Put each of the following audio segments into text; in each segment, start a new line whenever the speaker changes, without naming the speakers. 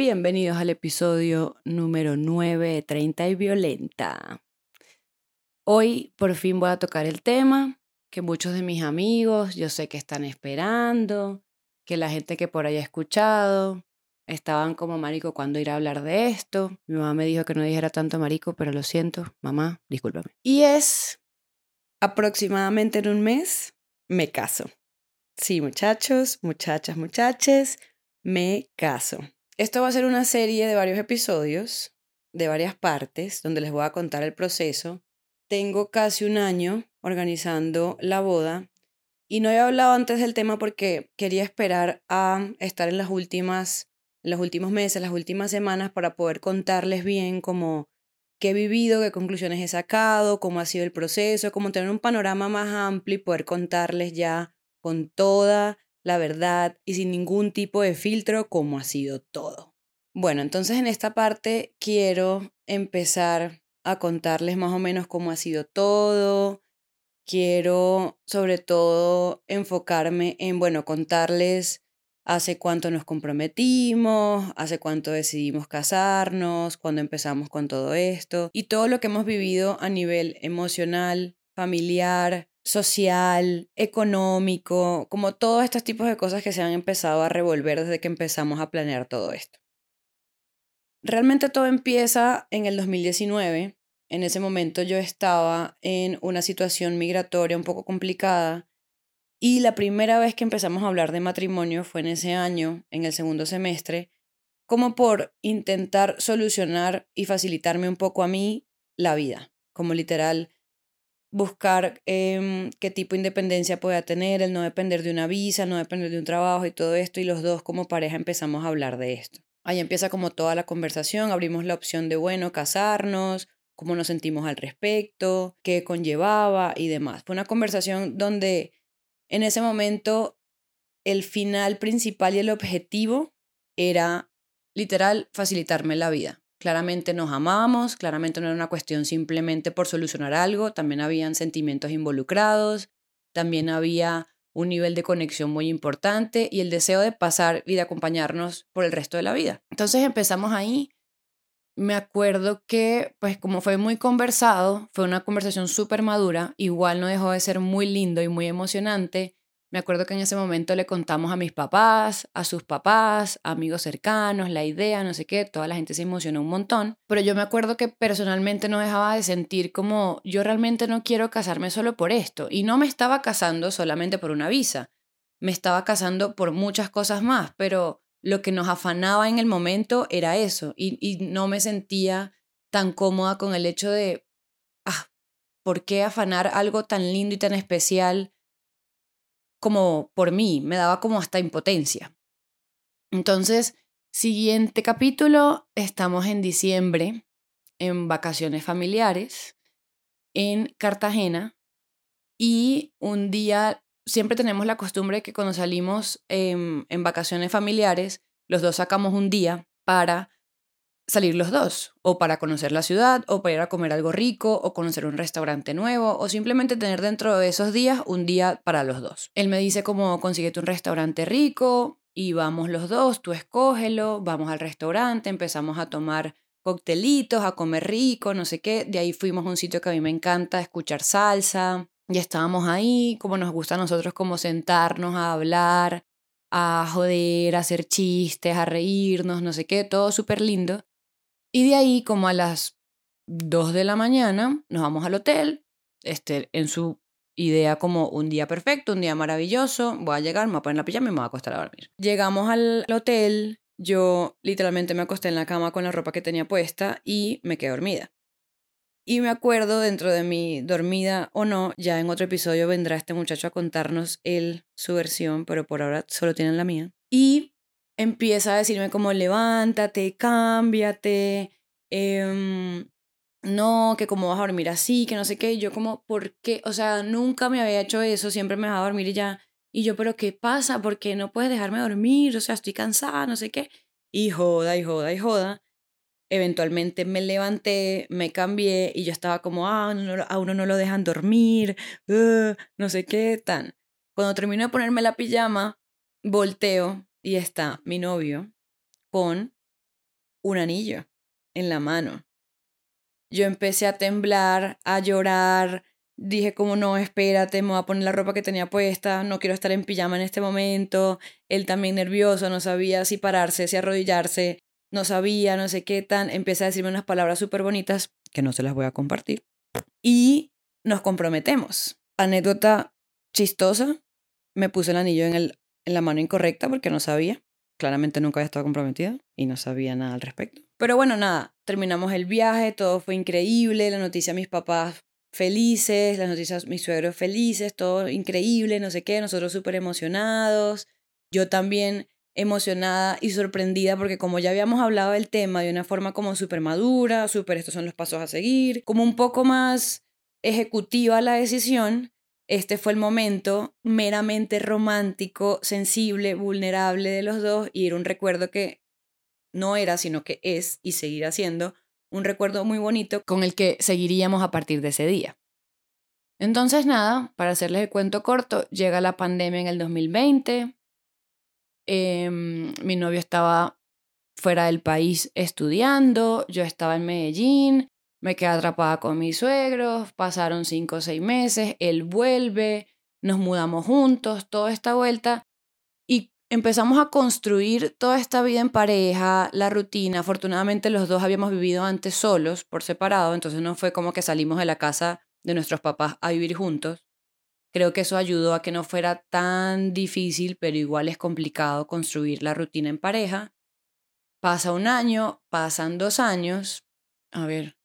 Bienvenidos al episodio número 9 de 30 y Violenta. Hoy por fin voy a tocar el tema que muchos de mis amigos yo sé que están esperando, que la gente que por ahí ha escuchado estaban como marico cuando ir a hablar de esto. Mi mamá me dijo que no dijera tanto marico, pero lo siento, mamá, discúlpame. Y es aproximadamente en un mes me caso. Sí, muchachos, muchachas, muchaches, me caso. Esto va a ser una serie de varios episodios, de varias partes, donde les voy a contar el proceso. Tengo casi un año organizando la boda y no he hablado antes del tema porque quería esperar a estar en las últimas, en los últimos meses, las últimas semanas para poder contarles bien cómo qué he vivido, qué conclusiones he sacado, cómo ha sido el proceso, cómo tener un panorama más amplio y poder contarles ya con toda la verdad y sin ningún tipo de filtro como ha sido todo. Bueno, entonces en esta parte quiero empezar a contarles más o menos cómo ha sido todo. Quiero sobre todo enfocarme en, bueno, contarles hace cuánto nos comprometimos, hace cuánto decidimos casarnos, cuándo empezamos con todo esto y todo lo que hemos vivido a nivel emocional, familiar, social, económico, como todos estos tipos de cosas que se han empezado a revolver desde que empezamos a planear todo esto. Realmente todo empieza en el 2019. En ese momento yo estaba en una situación migratoria un poco complicada y la primera vez que empezamos a hablar de matrimonio fue en ese año, en el segundo semestre, como por intentar solucionar y facilitarme un poco a mí la vida, como literal buscar em, qué tipo de independencia pueda tener, el no depender de una visa, no depender de un trabajo y todo esto, y los dos como pareja empezamos a hablar de esto. Ahí empieza como toda la conversación, abrimos la opción de, bueno, casarnos, cómo nos sentimos al respecto, qué conllevaba y demás. Fue una conversación donde en ese momento el final principal y el objetivo era literal facilitarme la vida. Claramente nos amábamos, claramente no era una cuestión simplemente por solucionar algo, también habían sentimientos involucrados, también había un nivel de conexión muy importante y el deseo de pasar y de acompañarnos por el resto de la vida. Entonces empezamos ahí. Me acuerdo que, pues como fue muy conversado, fue una conversación súper madura, igual no dejó de ser muy lindo y muy emocionante me acuerdo que en ese momento le contamos a mis papás, a sus papás, amigos cercanos, la idea, no sé qué, toda la gente se emocionó un montón, pero yo me acuerdo que personalmente no dejaba de sentir como yo realmente no quiero casarme solo por esto. Y no me estaba casando solamente por una visa, me estaba casando por muchas cosas más, pero lo que nos afanaba en el momento era eso. Y, y no me sentía tan cómoda con el hecho de, ah, ¿por qué afanar algo tan lindo y tan especial? Como por mí, me daba como hasta impotencia. Entonces, siguiente capítulo, estamos en diciembre, en vacaciones familiares, en Cartagena, y un día, siempre tenemos la costumbre que cuando salimos en, en vacaciones familiares, los dos sacamos un día para salir los dos, o para conocer la ciudad, o para ir a comer algo rico, o conocer un restaurante nuevo, o simplemente tener dentro de esos días un día para los dos. Él me dice como consíguete un restaurante rico y vamos los dos, tú escógelo, vamos al restaurante, empezamos a tomar coctelitos, a comer rico, no sé qué. De ahí fuimos a un sitio que a mí me encanta, escuchar salsa. Y estábamos ahí, como nos gusta a nosotros, como sentarnos a hablar, a joder, a hacer chistes, a reírnos, no sé qué, todo súper lindo. Y de ahí, como a las 2 de la mañana, nos vamos al hotel, este, en su idea como un día perfecto, un día maravilloso, voy a llegar, me voy a poner la pijama y me voy a acostar a dormir. Llegamos al hotel, yo literalmente me acosté en la cama con la ropa que tenía puesta y me quedé dormida. Y me acuerdo dentro de mi dormida o no, ya en otro episodio vendrá este muchacho a contarnos él su versión, pero por ahora solo tienen la mía. Y empieza a decirme como levántate, cámbiate, em, no, que cómo vas a dormir así, que no sé qué, yo como, ¿por qué? O sea, nunca me había hecho eso, siempre me dejaba dormir y ya, y yo, pero ¿qué pasa? ¿Por qué no puedes dejarme dormir? O sea, estoy cansada, no sé qué, y joda, y joda, y joda. Eventualmente me levanté, me cambié y yo estaba como, ah, a uno no lo dejan dormir, no sé qué, tan. Cuando termino de ponerme la pijama, volteo y está mi novio con un anillo en la mano. Yo empecé a temblar, a llorar. Dije como no, espérate, me voy a poner la ropa que tenía puesta, no quiero estar en pijama en este momento. Él también nervioso, no sabía si pararse, si arrodillarse, no sabía, no sé qué tan. Empecé a decirme unas palabras súper bonitas que no se las voy a compartir. Y nos comprometemos. Anécdota chistosa, me puse el anillo en, el, en la mano incorrecta porque no sabía. Claramente nunca había estado comprometida y no sabía nada al respecto. Pero bueno, nada, terminamos el viaje, todo fue increíble, la noticia a mis papás felices, las noticias mis suegros felices, todo increíble, no sé qué, nosotros súper emocionados. Yo también emocionada y sorprendida porque como ya habíamos hablado del tema de una forma como súper madura, súper estos son los pasos a seguir, como un poco más ejecutiva la decisión, este fue el momento meramente romántico, sensible, vulnerable de los dos y era un recuerdo que no era, sino que es y seguirá siendo un recuerdo muy bonito con el que seguiríamos a partir de ese día. Entonces nada, para hacerles el cuento corto, llega la pandemia en el 2020, em, mi novio estaba fuera del país estudiando, yo estaba en Medellín, me quedé atrapada con mis suegros, pasaron cinco o seis meses, él vuelve, nos mudamos juntos, toda esta vuelta y empezamos a construir toda esta vida en pareja, la rutina. Afortunadamente los dos habíamos vivido antes solos, por separado, entonces no fue como que salimos de la casa de nuestros papás a vivir juntos. Creo que eso ayudó a que no fuera tan difícil, pero igual es complicado construir la rutina en pareja. Pasa un año, pasan dos años. A ver,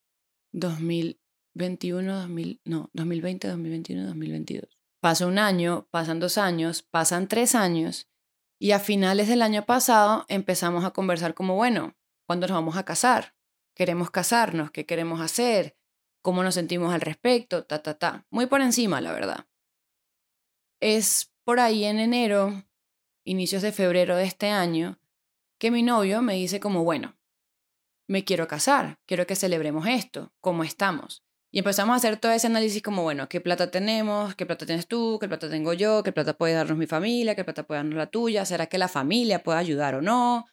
2021, 2000, no, 2020, 2021, 2022. Pasa un año, pasan dos años, pasan tres años y a finales del año pasado empezamos a conversar como, bueno, ¿cuándo nos vamos a casar? ¿Queremos casarnos? ¿Qué queremos hacer? ¿Cómo nos sentimos al respecto? Ta, ta, ta. Muy por encima, la verdad. Es por ahí en enero, inicios de febrero de este año, que mi novio me dice como, bueno, me quiero casar, quiero que celebremos esto, cómo estamos. Y empezamos a hacer todo ese análisis como, bueno, ¿qué plata tenemos? ¿Qué plata tienes tú? ¿Qué plata tengo yo? ¿Qué plata puede darnos mi familia? ¿Qué plata puede darnos la tuya? ¿Será que la familia puede ayudar o no?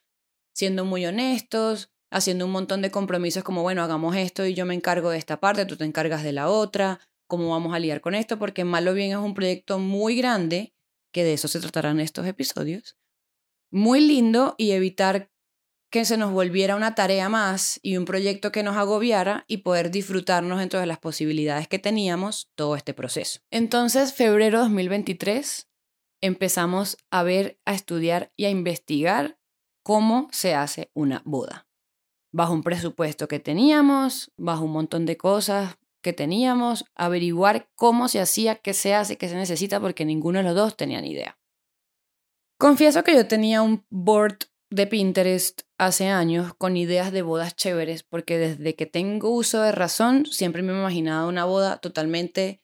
Siendo muy honestos, haciendo un montón de compromisos como, bueno, hagamos esto y yo me encargo de esta parte, tú te encargas de la otra, ¿cómo vamos a lidiar con esto? Porque mal o bien es un proyecto muy grande, que de eso se tratarán estos episodios, muy lindo y evitar que se nos volviera una tarea más y un proyecto que nos agobiara y poder disfrutarnos dentro de las posibilidades que teníamos todo este proceso. Entonces, febrero 2023, empezamos a ver, a estudiar y a investigar cómo se hace una boda. Bajo un presupuesto que teníamos, bajo un montón de cosas que teníamos, averiguar cómo se hacía, qué se hace, qué se necesita, porque ninguno de los dos tenía ni idea. Confieso que yo tenía un board de Pinterest hace años con ideas de bodas chéveres, porque desde que tengo uso de razón siempre me he imaginado una boda totalmente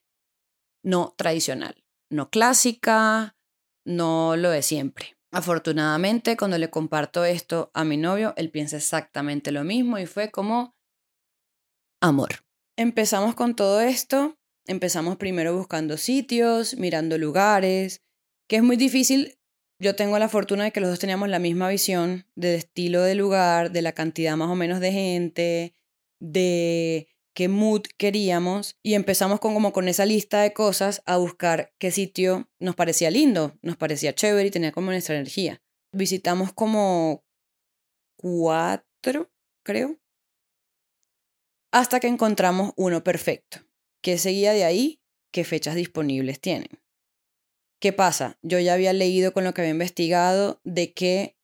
no tradicional, no clásica, no lo de siempre. Afortunadamente, cuando le comparto esto a mi novio, él piensa exactamente lo mismo y fue como amor. Empezamos con todo esto, empezamos primero buscando sitios, mirando lugares, que es muy difícil yo tengo la fortuna de que los dos teníamos la misma visión del estilo de lugar, de la cantidad más o menos de gente, de qué mood queríamos y empezamos con como con esa lista de cosas a buscar qué sitio nos parecía lindo, nos parecía chévere y tenía como nuestra energía. Visitamos como cuatro, creo, hasta que encontramos uno perfecto. ¿Qué seguía de ahí? ¿Qué fechas disponibles tienen? ¿Qué pasa? Yo ya había leído con lo que había investigado de que,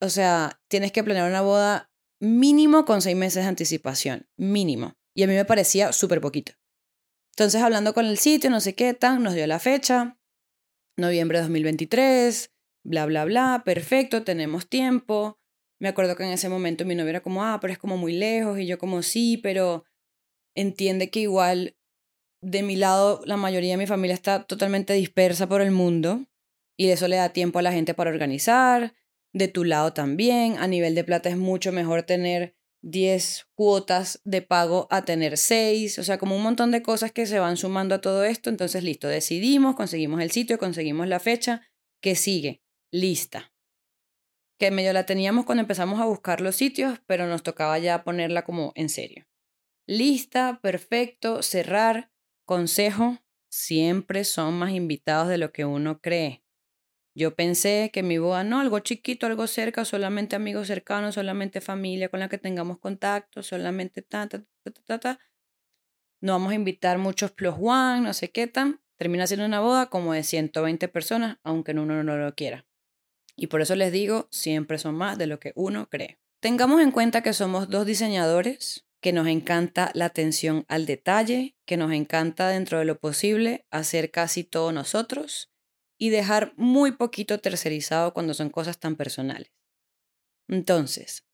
o sea, tienes que planear una boda mínimo con seis meses de anticipación, mínimo. Y a mí me parecía súper poquito. Entonces, hablando con el sitio, no sé qué tan, nos dio la fecha, noviembre de 2023, bla, bla, bla, perfecto, tenemos tiempo. Me acuerdo que en ese momento mi novio era como, ah, pero es como muy lejos, y yo como, sí, pero entiende que igual de mi lado, la mayoría de mi familia está totalmente dispersa por el mundo y eso le da tiempo a la gente para organizar. De tu lado también, a nivel de plata es mucho mejor tener 10 cuotas de pago a tener 6, o sea, como un montón de cosas que se van sumando a todo esto. Entonces, listo, decidimos, conseguimos el sitio, conseguimos la fecha, que sigue, lista. que medio la teníamos cuando empezamos a buscar los sitios, pero nos tocaba ya ponerla como en serio. Lista, perfecto, cerrar, consejo, siempre son más invitados de lo que uno cree. Yo pensé que mi boda, no, algo chiquito, algo cerca, solamente amigos cercanos, solamente familia con la que tengamos contacto, solamente ta, ta, ta, ta, ta, No vamos a invitar muchos plus one, no sé qué tan. Termina siendo una boda como de 120 personas, aunque uno no lo quiera. Y por eso les digo, siempre son más de lo que uno cree. Tengamos en cuenta que somos dos diseñadores, que nos encanta la atención al detalle, que nos encanta dentro de lo posible hacer casi todo nosotros y dejar muy poquito tercerizado cuando son cosas tan personales. Entonces,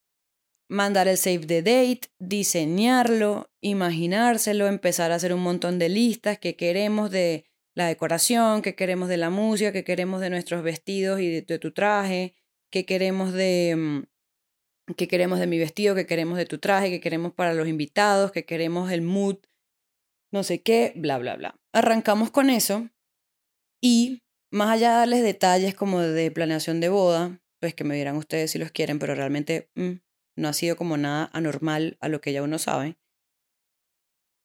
mandar el save the date, diseñarlo, imaginárselo, empezar a hacer un montón de listas que queremos de la decoración, que queremos de la música, que queremos de nuestros vestidos y de, tu traje, que queremos de que queremos de mi vestido, que queremos de tu traje, que queremos para los invitados, que queremos el mood, no sé qué, bla, bla, bla. Arrancamos con eso y más allá de darles detalles como de planeación de boda, pues que me dirán ustedes si los quieren, pero realmente mm, no ha sido como nada anormal a lo que ya uno sabe.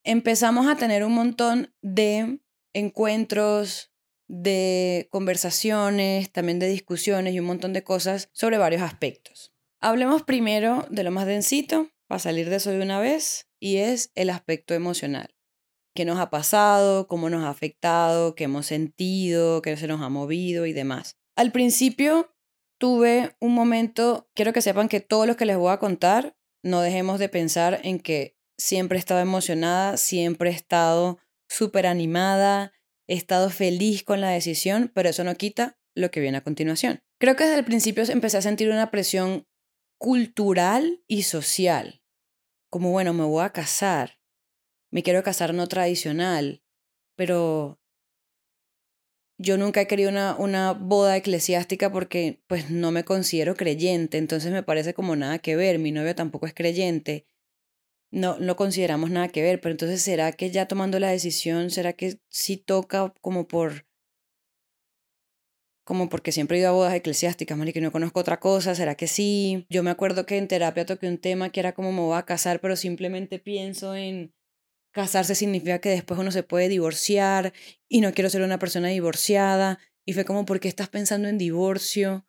Empezamos a tener un montón de encuentros, de conversaciones, también de discusiones y un montón de cosas sobre varios aspectos. Hablemos primero de lo más densito, para salir de eso de una vez, y es el aspecto emocional. ¿Qué nos ha pasado? ¿Cómo nos ha afectado? ¿Qué hemos sentido? ¿Qué se nos ha movido? Y demás. Al principio tuve un momento, quiero que sepan que todos los que les voy a contar, no dejemos de pensar en que siempre he estado emocionada, siempre he estado súper animada, he estado feliz con la decisión, pero eso no quita lo que viene a continuación. Creo que desde el principio empecé a sentir una presión cultural y social. Como, bueno, me voy a casar, me quiero casar no tradicional, pero yo nunca he querido una, una boda eclesiástica porque pues no me considero creyente, entonces me parece como nada que ver, mi novio tampoco es creyente no, no consideramos nada que ver, pero entonces ¿será que ya tomando la decisión, será que sí toca como por como porque siempre he ido a bodas eclesiásticas, y que no conozco otra cosa, ¿será que sí? Yo me acuerdo que en terapia toqué un tema que era como me voy a casar, pero simplemente pienso en casarse significa que después uno se puede divorciar y no quiero ser una persona divorciada. Y fue como, ¿por qué estás pensando en divorcio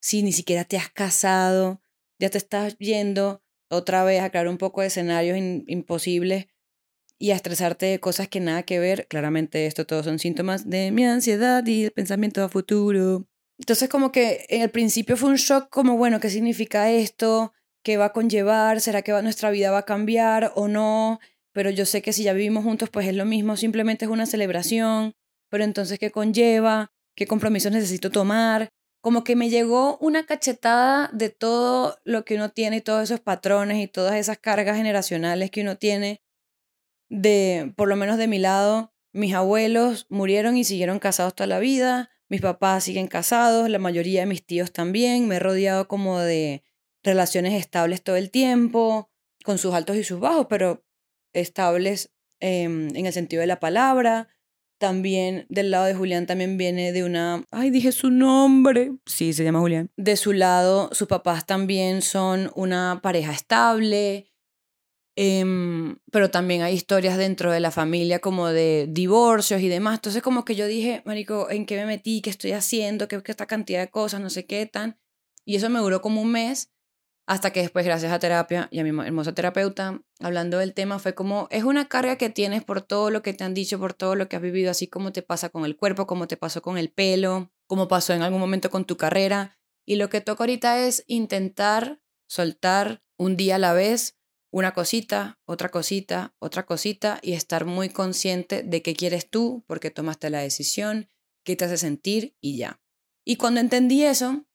si ni siquiera te has casado? Ya te estás yendo otra vez a crear un poco de escenarios imposibles y a estresarte de cosas que nada que ver. Claramente esto todos son síntomas de mi ansiedad y pensamiento a futuro. Entonces como que en el principio fue un shock como, bueno, ¿qué significa esto? ¿Qué va a conllevar? ¿Será que nuestra vida va a cambiar o no? Pero yo sé que si ya vivimos juntos, pues es lo mismo, simplemente es una celebración. Pero entonces, ¿qué conlleva? ¿Qué compromisos necesito tomar? como que me llegó una cachetada de todo lo que uno tiene y todos esos patrones y todas esas cargas generacionales que uno tiene de, por lo menos de mi lado, mis abuelos murieron y siguieron casados toda la vida, mis papás siguen casados, la mayoría de mis tíos también, me he rodeado como de relaciones estables todo el tiempo, con sus altos y sus bajos, pero estables em, en el sentido de la palabra. También del lado de Julián también viene de una... Ay, dije su nombre. Sí, se llama Julián. De su lado, sus papás también son una pareja estable. Em, pero también hay historias dentro de la familia como de divorcios y demás. Entonces como que yo dije, Marico, ¿en qué me metí? ¿Qué estoy haciendo? ¿Qué, qué esta cantidad de cosas? No sé qué tan. Y eso me duró como un mes hasta que después, gracias a terapia y a mi hermosa terapeuta, hablando del tema, fue como, es una carga que tienes por todo lo que te han dicho, por todo lo que has vivido, así como te pasa con el cuerpo, como te pasó con el pelo, como pasó en algún momento con tu carrera. Y lo que toca ahorita es intentar soltar un día a la vez una cosita, otra cosita, otra cosita y estar muy consciente de qué quieres tú, porque tomaste la decisión, qué te hace sentir y ya. Y cuando entendí eso,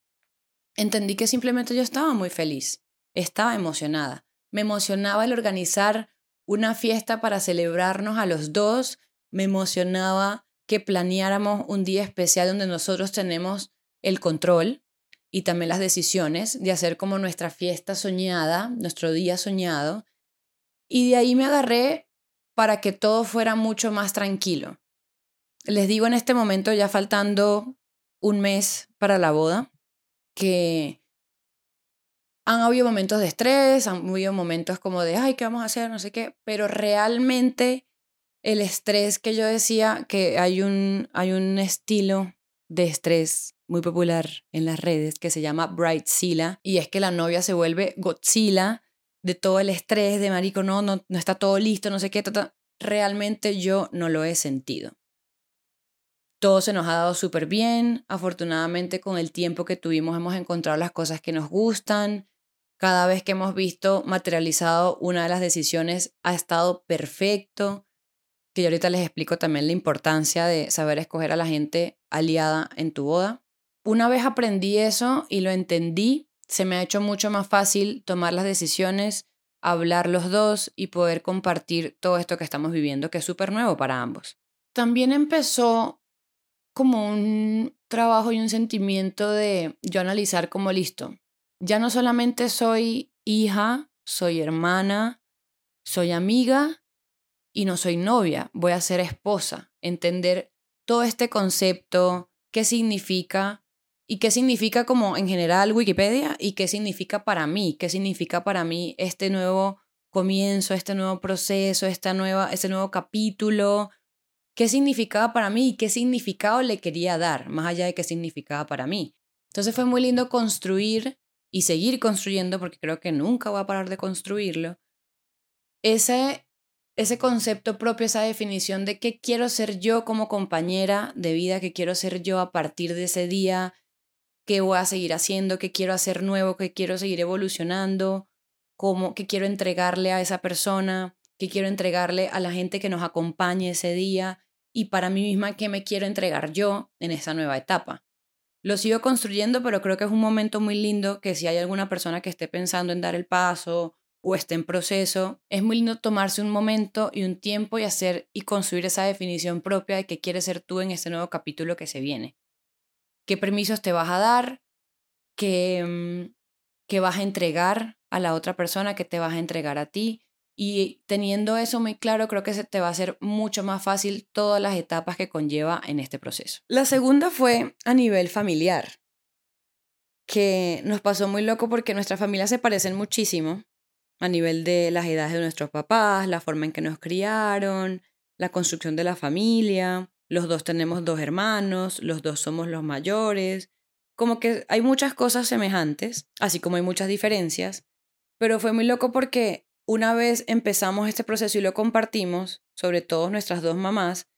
entendí que simplemente yo estaba muy feliz, estaba emocionada. Me emocionaba el organizar una fiesta para celebrarnos a los dos, me emocionaba que planeáramos un día especial donde nosotros tenemos el control y también las decisiones de hacer como nuestra fiesta soñada, nuestro día soñado. Y de ahí me agarré para que todo fuera mucho más tranquilo. Les digo en este momento, ya faltando un mes para la boda, que Han habido momentos de estrés, han habido momentos como de, ay, ¿qué vamos a hacer? No sé qué, pero realmente el estrés que yo decía que hay un, hay un estilo de estrés muy popular en las redes que se llama Brightzilla y es que la novia se vuelve Godzilla de todo el estrés de marico, no, no, no está todo listo, no sé qué, realmente yo no lo he sentido. Todo se nos ha dado súper bien, afortunadamente con el tiempo que tuvimos hemos encontrado las cosas que nos gustan, cada vez que hemos visto materializado una de las decisiones ha estado perfecto, que yo ahorita les explico también la importancia de saber escoger a la gente aliada en tu boda. Una vez aprendí eso y lo entendí, se me ha hecho mucho más fácil tomar las decisiones, hablar los dos y poder compartir todo esto que estamos viviendo, que es súper nuevo para ambos. También empezó como un trabajo y un sentimiento de yo analizar como listo. Ya no solamente soy hija, soy hermana, soy amiga y no soy novia, voy a ser esposa. Entender todo este concepto, qué significa y qué significa como en general Wikipedia y qué significa para mí, qué significa para mí este nuevo comienzo, este nuevo proceso, esta nueva, este nuevo capítulo, qué significaba para mí y qué significado le quería dar, más allá de qué significaba para mí. Entonces fue muy lindo construir y seguir construyendo, porque creo que nunca voy a parar de construirlo, ese, ese concepto propio, esa definición de qué quiero ser yo como compañera de vida, qué quiero ser yo a partir de ese día, qué voy a seguir haciendo, qué quiero hacer nuevo, qué quiero seguir evolucionando, cómo, qué quiero entregarle a esa persona, qué quiero entregarle a la gente que nos acompañe ese día y para mí misma qué me quiero entregar yo en esa nueva etapa. Lo sigo construyendo, pero creo que es un momento muy lindo que si hay alguna persona que esté pensando en dar el paso o esté en proceso, es muy lindo tomarse un momento y un tiempo y hacer y construir esa definición propia de qué quieres ser tú en este nuevo capítulo que se viene qué permisos te vas a dar, qué, mm, qué vas a entregar a la otra persona, qué te vas a entregar a ti. Y teniendo eso muy claro, creo que se te va a hacer mucho más fácil todas las etapas que conlleva en este proceso. La segunda fue a nivel familiar, que nos pasó muy loco porque nuestras familias se parecen muchísimo a nivel de las edades de nuestros papás, la forma en que nos criaron, la construcción de la familia los dos tenemos dos hermanos, los dos somos los mayores, como que hay muchas cosas semejantes, así como hay muchas diferencias, pero fue muy loco porque una vez empezamos este proceso y lo compartimos, sobre todo nuestras dos mamás,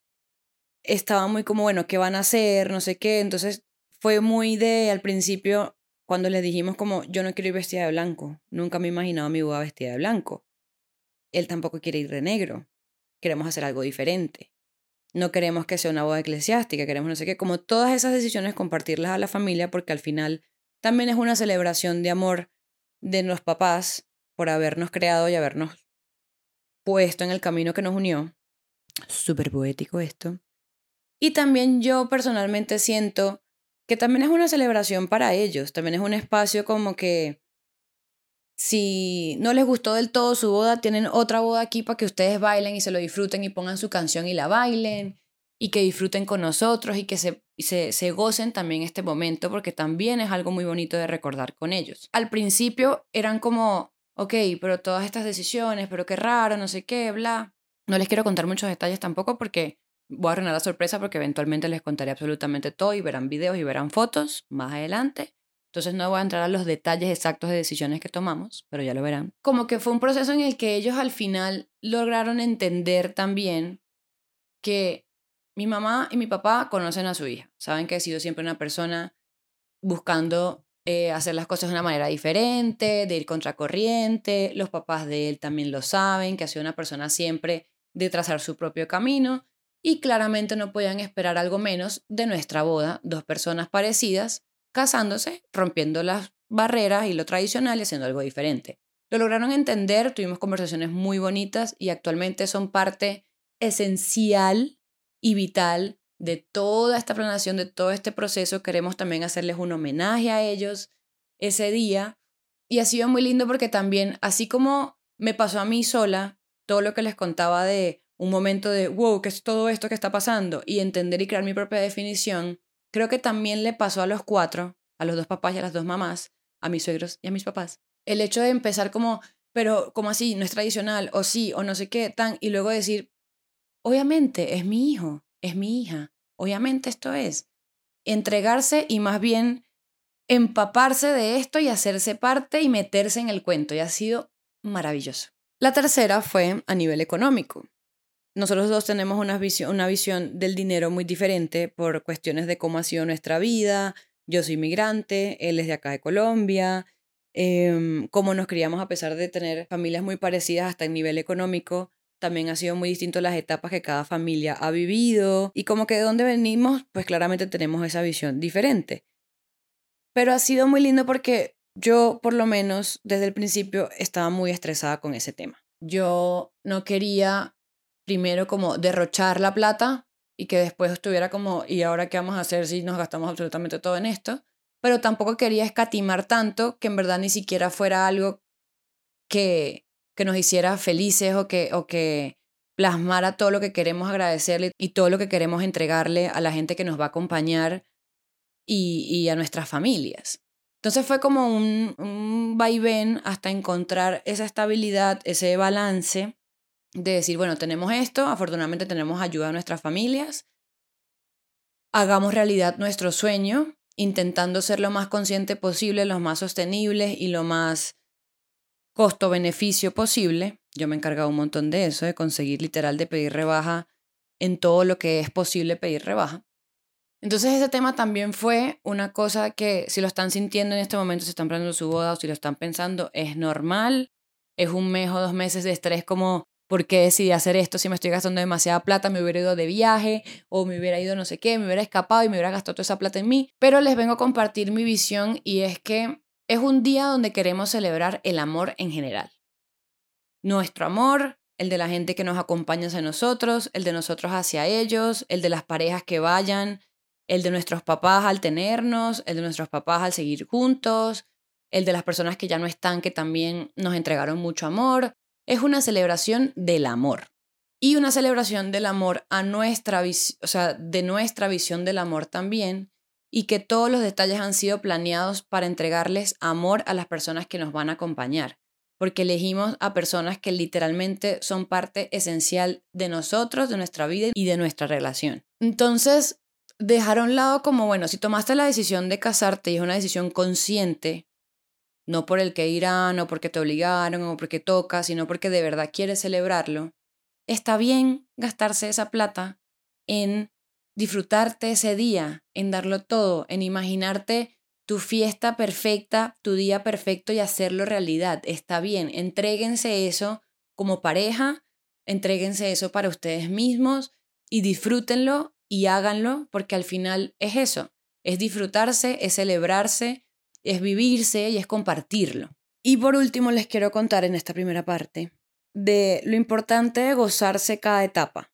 estaba muy como, bueno, ¿qué van a hacer? No sé qué, entonces fue muy de al principio cuando les dijimos como, yo no quiero ir vestida de blanco, nunca me he imaginado a mi boda vestida de blanco. Él tampoco quiere ir de negro, queremos hacer algo diferente no queremos que sea una boda eclesiástica, queremos no sé qué, como todas esas decisiones compartirlas a la familia porque al final también es una celebración de amor de los papás por habernos creado y habernos puesto en el camino que nos unió. Súper poético esto. Y también yo personalmente siento que también es una celebración para ellos, también es un espacio como que si no les gustó del todo su boda, tienen otra boda aquí para que ustedes bailen y se lo disfruten y pongan su canción y la bailen y que disfruten con nosotros y que se, se, se gocen también este momento porque también es algo muy bonito de recordar con ellos. Al principio eran como, ok, pero todas estas decisiones, pero qué raro, no sé qué, bla. No les quiero contar muchos detalles tampoco porque voy a arruinar la sorpresa porque eventualmente les contaré absolutamente todo y verán videos y verán fotos más adelante. Entonces no voy a entrar a los detalles exactos de decisiones que tomamos, pero ya lo verán. Como que fue un proceso en el que ellos al final lograron entender también que mi mamá y mi papá conocen a su hija, saben que he sido siempre una persona buscando eh, hacer las cosas de una manera diferente, de ir contracorriente, los papás de él también lo saben, que ha sido una persona siempre de trazar su propio camino y claramente no podían esperar algo menos de nuestra boda, dos personas parecidas casándose, rompiendo las barreras y lo tradicional y haciendo algo diferente. Lo lograron entender, tuvimos conversaciones muy bonitas y actualmente son parte esencial y vital de toda esta planeación, de todo este proceso. Queremos también hacerles un homenaje a ellos ese día. Y ha sido muy lindo porque también, así como me pasó a mí sola, todo lo que les contaba de un momento de, wow, ¿qué es todo esto que está pasando? Y entender y crear mi propia definición, Creo que también le pasó a los cuatro, a los dos papás y a las dos mamás, a mis suegros y a mis papás, el hecho de empezar como, pero como así, no es tradicional, o sí, o no sé qué, tan, y luego decir, obviamente es mi hijo, es mi hija, obviamente esto es. Entregarse y más bien empaparse de esto y hacerse parte y meterse en el cuento, y ha sido maravilloso. La tercera fue a nivel económico. Nosotros dos tenemos una visión, una visión del dinero muy diferente por cuestiones de cómo ha sido nuestra vida. Yo soy migrante, él es de acá de Colombia, eh, cómo nos criamos a pesar de tener familias muy parecidas hasta el nivel económico. También ha sido muy distinto las etapas que cada familia ha vivido y como que de dónde venimos, pues claramente tenemos esa visión diferente. Pero ha sido muy lindo porque yo, por lo menos, desde el principio estaba muy estresada con ese tema. Yo no quería primero como derrochar la plata y que después estuviera como, ¿y ahora qué vamos a hacer si nos gastamos absolutamente todo en esto? Pero tampoco quería escatimar tanto que en verdad ni siquiera fuera algo que, que nos hiciera felices o que, o que plasmara todo lo que queremos agradecerle y todo lo que queremos entregarle a la gente que nos va a acompañar y, y a nuestras familias. Entonces fue como un, un vaivén hasta encontrar esa estabilidad, ese balance de decir, bueno, tenemos esto, afortunadamente tenemos ayuda de nuestras familias, hagamos realidad nuestro sueño, intentando ser lo más consciente posible, lo más sostenible y lo más costo-beneficio posible. Yo me he encargado un montón de eso, de conseguir literal de pedir rebaja en todo lo que es posible pedir rebaja. Entonces ese tema también fue una cosa que si lo están sintiendo en este momento, si están planeando su boda o si lo están pensando, es normal. Es un mes o dos meses de estrés como ¿por qué decidí hacer esto si me estoy gastando demasiada plata? Me hubiera ido de viaje o me hubiera ido no sé qué, me hubiera escapado y me hubiera gastado toda esa plata en mí. Pero les vengo a compartir mi visión y es que es un día donde queremos celebrar el amor en general. Nuestro amor, el de la gente que nos acompaña hacia nosotros, el de nosotros hacia ellos, el de las parejas que vayan, el de nuestros papás al tenernos, el de nuestros papás al seguir juntos, el de las personas que ya no están, que también nos entregaron mucho amor, es una celebración del amor. Y una celebración del amor a nuestra o sea, de nuestra visión del amor también, y que todos los detalles han sido planeados para entregarles amor a las personas que nos van a acompañar, porque elegimos a personas que literalmente son parte esencial de nosotros, de nuestra vida y de nuestra relación. Entonces, dejar a un lado como, bueno, si tomaste la decisión de casarte y es una decisión consciente, no por el que irán o porque te obligaron o porque toca, sino porque de verdad quieres celebrarlo, está bien gastarse esa plata en disfrutarte ese día, en darlo todo, en imaginarte tu fiesta perfecta, tu día perfecto y hacerlo realidad. Está bien, entréguense eso como pareja, entréguense eso para ustedes mismos y disfrútenlo y háganlo porque al final es eso, es disfrutarse, es celebrarse, es vivirse y es compartirlo. Y por último les quiero contar en esta primera parte de lo importante de gozarse cada etapa.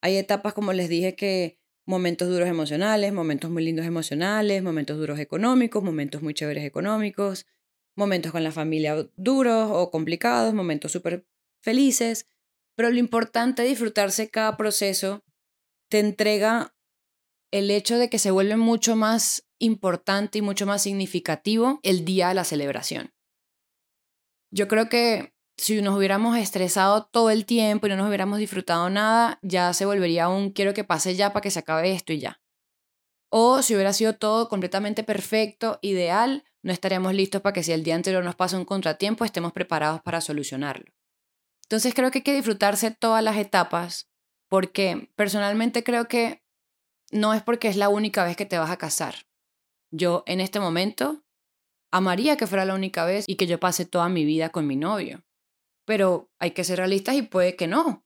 Hay etapas, como les dije, que momentos duros emocionales, momentos muy lindos emocionales, momentos duros económicos, momentos muy chéveres económicos, momentos con la familia duros o complicados, momentos súper felices, pero lo importante es disfrutarse cada proceso te entrega el hecho de que se vuelve mucho más importante y mucho más significativo el día de la celebración. Yo creo que si nos hubiéramos estresado todo el tiempo y no nos hubiéramos disfrutado nada, ya se volvería un quiero que pase ya para que se acabe esto y ya. O si hubiera sido todo completamente perfecto, ideal, no estaríamos listos para que si el día anterior nos pasa un contratiempo, estemos preparados para solucionarlo. Entonces creo que hay que disfrutarse todas las etapas, porque personalmente creo que no es porque es la única vez que te vas a casar. Yo en este momento amaría que fuera la única vez y que yo pase toda mi vida con mi novio. Pero hay que ser realistas y puede que no.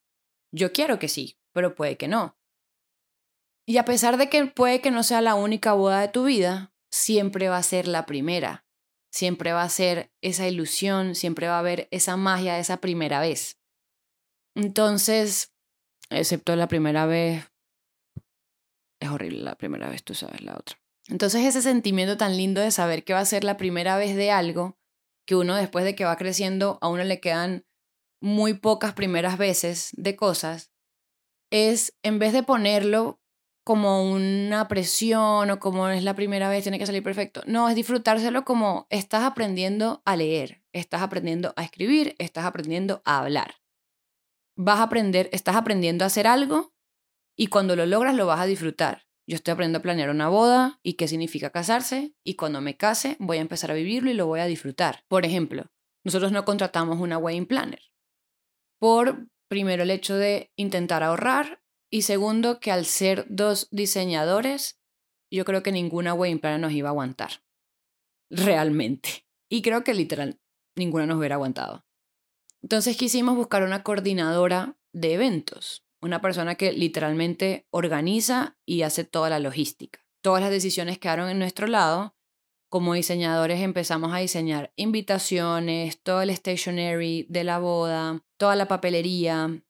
Yo quiero que sí, pero puede que no. Y a pesar de que puede que no sea la única boda de tu vida, siempre va a ser la primera. Siempre va a ser esa ilusión, siempre va a haber esa magia de esa primera vez. Entonces, excepto la primera vez, es horrible la primera vez, tú sabes la otra. Entonces ese sentimiento tan lindo de saber que va a ser la primera vez de algo, que uno después de que va creciendo, a uno le quedan muy pocas primeras veces de cosas, es en vez de ponerlo como una presión o como es la primera vez, tiene que salir perfecto. No, es disfrutárselo como estás aprendiendo a leer, estás aprendiendo a escribir, estás aprendiendo a hablar. Vas a aprender, estás aprendiendo a hacer algo y cuando lo logras lo vas a disfrutar. Yo estoy aprendiendo a planear una boda y qué significa casarse y cuando me case voy a empezar a vivirlo y lo voy a disfrutar. Por ejemplo, nosotros no contratamos una wedding planner por primero el hecho de intentar ahorrar y segundo que al ser dos diseñadores yo creo que ninguna wedding planner nos iba a aguantar. Realmente. Y creo que literal ninguna nos hubiera aguantado. Entonces quisimos buscar una coordinadora de eventos una persona que literalmente organiza y hace toda la logística. Todas las decisiones quedaron en nuestro lado. Como diseñadores empezamos a diseñar invitaciones, todo el stationery de la boda, toda la papelería.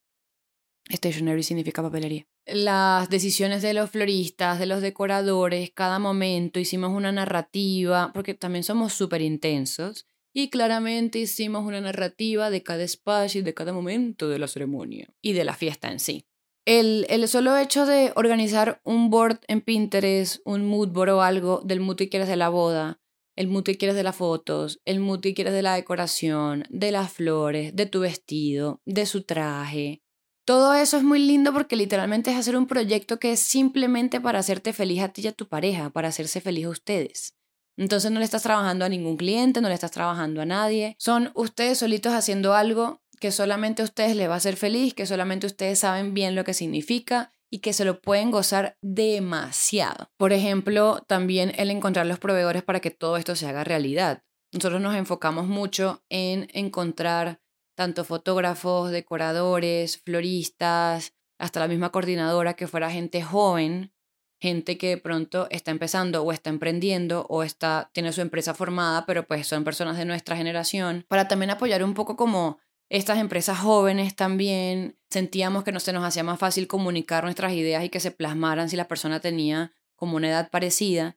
Stationery significa papelería. Las decisiones de los floristas, de los decoradores, cada momento hicimos una narrativa, porque también somos súper intensos y claramente hicimos una narrativa de cada espacio y de cada momento de la ceremonia y de la fiesta en sí. El, el solo hecho de organizar un board en Pinterest, un mood board o algo del mood que quieres de la boda, el mood que quieres de las fotos, el mood que quieres de la decoración, de las flores, de tu vestido, de su traje. Todo eso es muy lindo porque literalmente es hacer un proyecto que es simplemente para hacerte feliz a ti y a tu pareja, para hacerse feliz a ustedes. Entonces no le estás trabajando a ningún cliente, no le estás trabajando a nadie. Son ustedes solitos haciendo algo que solamente a ustedes les va a hacer feliz, que solamente ustedes saben bien lo que significa y que se lo pueden gozar demasiado. Por ejemplo, también el encontrar los proveedores para que todo esto se haga realidad. Nosotros nos enfocamos mucho en encontrar tanto fotógrafos, decoradores, floristas, hasta la misma coordinadora que fuera gente joven gente que de pronto está empezando o está emprendiendo o está, tiene su empresa formada, pero pues son personas de nuestra generación, para también apoyar un poco como estas empresas jóvenes también sentíamos que no se nos hacía más fácil comunicar nuestras ideas y que se plasmaran si la persona tenía como una edad parecida.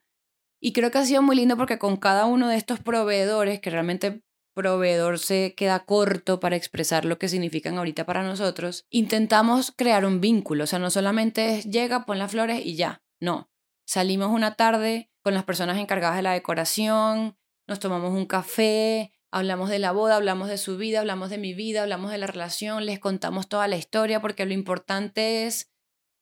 Y creo que ha sido muy lindo porque con cada uno de estos proveedores, que realmente proveedor se queda corto para expresar lo que significan ahorita para nosotros, intentamos crear un vínculo. O sea, no solamente es llega, pon las flores y ya. No, salimos una tarde con las personas encargadas de la decoración, nos tomamos un café, hablamos de la boda, hablamos de su vida, hablamos de mi vida, hablamos de la relación, les contamos toda la historia porque lo importante es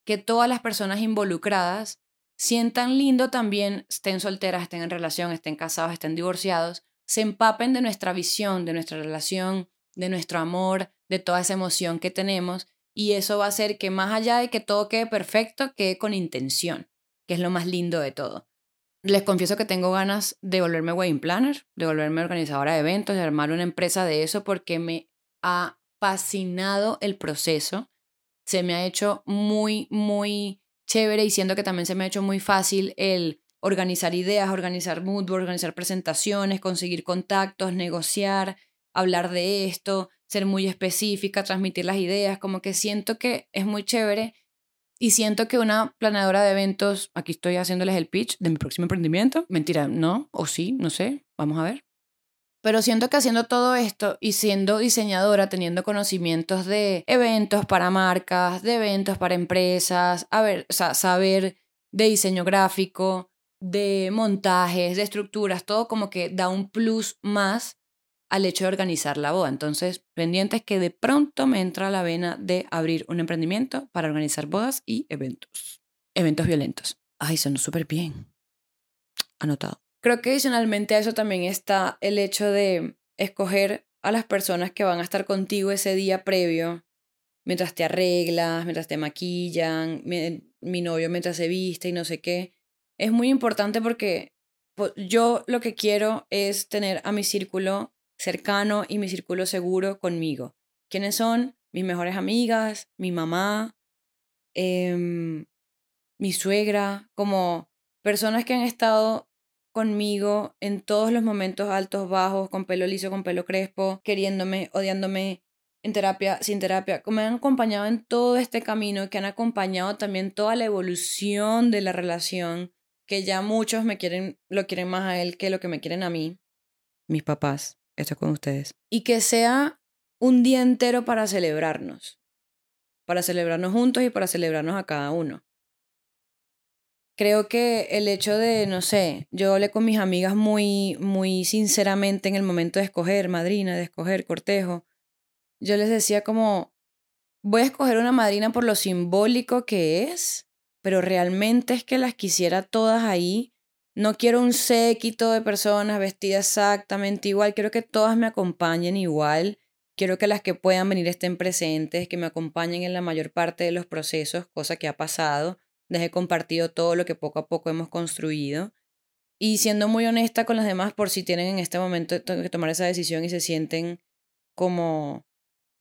que todas las personas involucradas sientan lindo también, estén solteras, estén en relación, estén casados, estén divorciados, se empapen de nuestra visión, de nuestra relación, de nuestro amor, de toda esa emoción que tenemos y eso va a hacer que más allá de que todo quede perfecto, quede con intención, que es lo más lindo de todo. Les confieso que tengo ganas de volverme wedding planner, de volverme organizadora de eventos, de armar una empresa de eso porque me ha fascinado el proceso. Se me ha hecho muy, muy chévere y siento que también se me ha hecho muy fácil el organizar ideas, organizar mood, organizar presentaciones, conseguir contactos, negociar, hablar de esto, ser muy específica, transmitir las ideas, como que siento que es muy chévere y siento que una planeadora de eventos, aquí estoy haciéndoles el pitch de mi próximo emprendimiento, mentira, no, o sí, no sé, vamos a ver. Pero siento que haciendo todo esto y siendo diseñadora, teniendo conocimientos de eventos para marcas, de eventos para empresas, a ver, o sea, saber de diseño gráfico, de montajes, de estructuras, todo como que da un plus más al hecho de organizar la boda. Entonces, pendientes que de pronto me entra la vena de abrir un emprendimiento para organizar bodas y eventos. Eventos violentos. Ay, sonó súper bien. Anotado. Creo que adicionalmente a eso también está el hecho de escoger a las personas que van a estar contigo ese día previo, mientras te arreglas, mientras te maquillan, mi, mi novio mientras se viste y no sé qué. Es muy importante porque pues, yo lo que quiero es tener a mi círculo cercano y mi círculo seguro conmigo. ¿Quiénes son? Mis mejores amigas, mi mamá, em, mi suegra, como personas que han estado conmigo en todos los momentos altos, bajos, con pelo liso, con pelo crespo, queriéndome, odiándome, en terapia, sin terapia, como me han acompañado en todo este camino, que han acompañado también toda la evolución de la relación, que ya muchos me quieren, lo quieren más a él que lo que me quieren a mí, mis papás, esto con ustedes. Y que sea un día entero para celebrarnos, para celebrarnos juntos y para celebrarnos a cada uno. creo que el hecho de, no sé, yo hablé con mis amigas muy, muy sinceramente en el momento de escoger madrina, de escoger cortejo. Yo les decía como, voy a escoger una madrina por lo simbólico que es, pero realmente es que las quisiera todas ahí. No quiero un séquito de personas vestidas exactamente igual, quiero que todas me acompañen igual. Quiero que las que puedan venir estén presentes, que me acompañen en la mayor parte de los procesos, cosa que ha pasado he compartido todo lo que poco a poco hemos construido. Y siendo muy honesta con las demás por si tienen en este momento que tomar esa decisión y se sienten como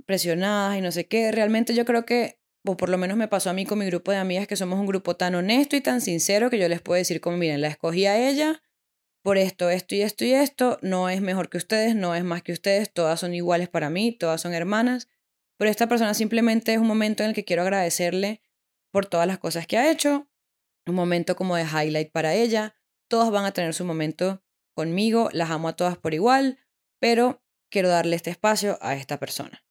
presionadas y no sé qué. Realmente yo creo que, o por lo menos me pasó a mí con mi grupo de amigas, que somos un grupo tan honesto y tan sincero que yo les puedo decir como, miren, la escogí a ella por esto, esto y esto y esto, no es mejor que ustedes, no es más que ustedes, todas son iguales para mí, todas son hermanas, pero esta persona simplemente es un momento en el que quiero agradecerle por todas las cosas que ha hecho, un momento como de highlight para ella, todas van a tener su momento conmigo, las amo a todas por igual, pero quiero darle este espacio a esta persona.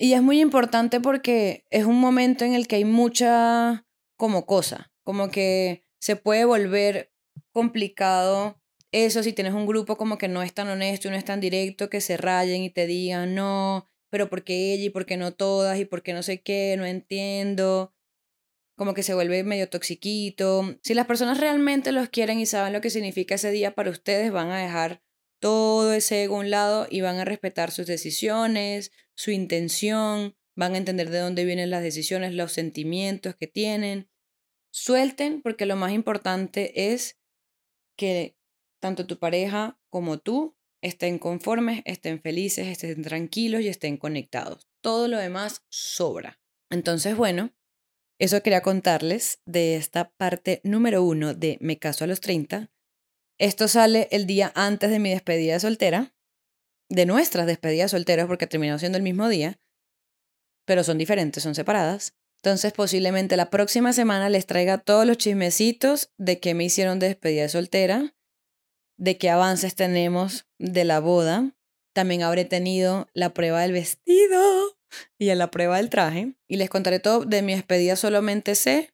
Y es muy importante porque es un momento en el que hay mucha como cosa, como que se puede volver complicado eso si tienes un grupo como que no es tan honesto y no es tan directo, que se rayen y te digan, no, pero ¿por qué ella y por qué no todas y por qué no sé qué? No entiendo. Como que se vuelve medio toxiquito. Si las personas realmente los quieren y saben lo que significa ese día para ustedes, van a dejar todo ese ego a un lado y van a respetar sus decisiones, su intención, van a entender de dónde vienen las decisiones, los sentimientos que tienen. Suelten porque lo más importante es que tanto tu pareja como tú estén conformes, estén felices, estén tranquilos y estén conectados. Todo lo demás sobra. Entonces, bueno, eso quería contarles de esta parte número uno de Me caso a los 30. Esto sale el día antes de mi despedida de soltera, de nuestras despedidas solteras, porque terminó siendo el mismo día, pero son diferentes, son separadas. Entonces, posiblemente la próxima semana les traiga todos los chismecitos de qué me hicieron de despedida de soltera, de qué avances tenemos de la boda. También habré tenido la prueba del vestido y la prueba del traje. Y les contaré todo de mi despedida. Solamente sé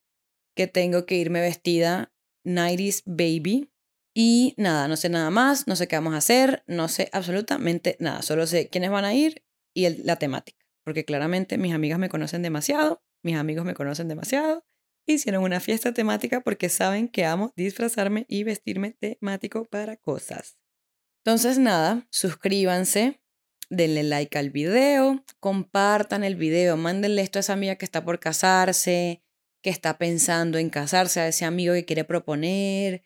que tengo que irme vestida 90s baby. Y nada, no sé nada más, no sé qué vamos a hacer, no sé absolutamente nada. Solo sé quiénes van a ir y la temática. Porque claramente mis amigas me conocen demasiado, mis amigos me conocen demasiado hicieron una fiesta temática porque saben que amo disfrazarme y vestirme temático para cosas. Entonces nada, suscríbanse, denle like al video, compartan el video, mándenle esto a esa amiga que está por casarse, que está pensando en casarse, a ese amigo que quiere proponer.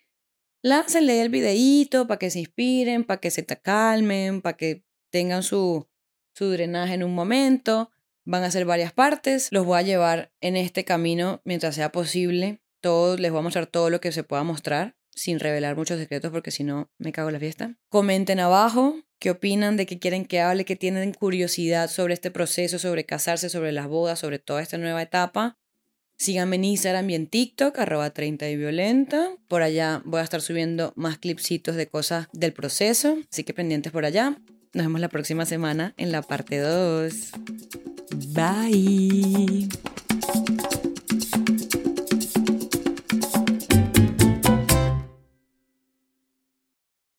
Láncenle el videíto para que se inspiren, para que se calmen, para que tengan su, su drenaje en un momento. Van a ser varias partes, los voy a llevar en este camino mientras sea posible. Todos les voy a mostrar todo lo que se pueda mostrar, sin revelar muchos secretos porque si no me cago en la fiesta. Comenten abajo qué opinan, de qué quieren que hable, qué tienen curiosidad sobre este proceso, sobre casarse, sobre las bodas, sobre toda esta nueva etapa. Síganme en Instagram y en TikTok, arroba 30 y violenta. Por allá voy a estar subiendo más clipsitos de cosas del proceso, así que pendientes por allá. Nos vemos la próxima semana en la parte 2. Bye.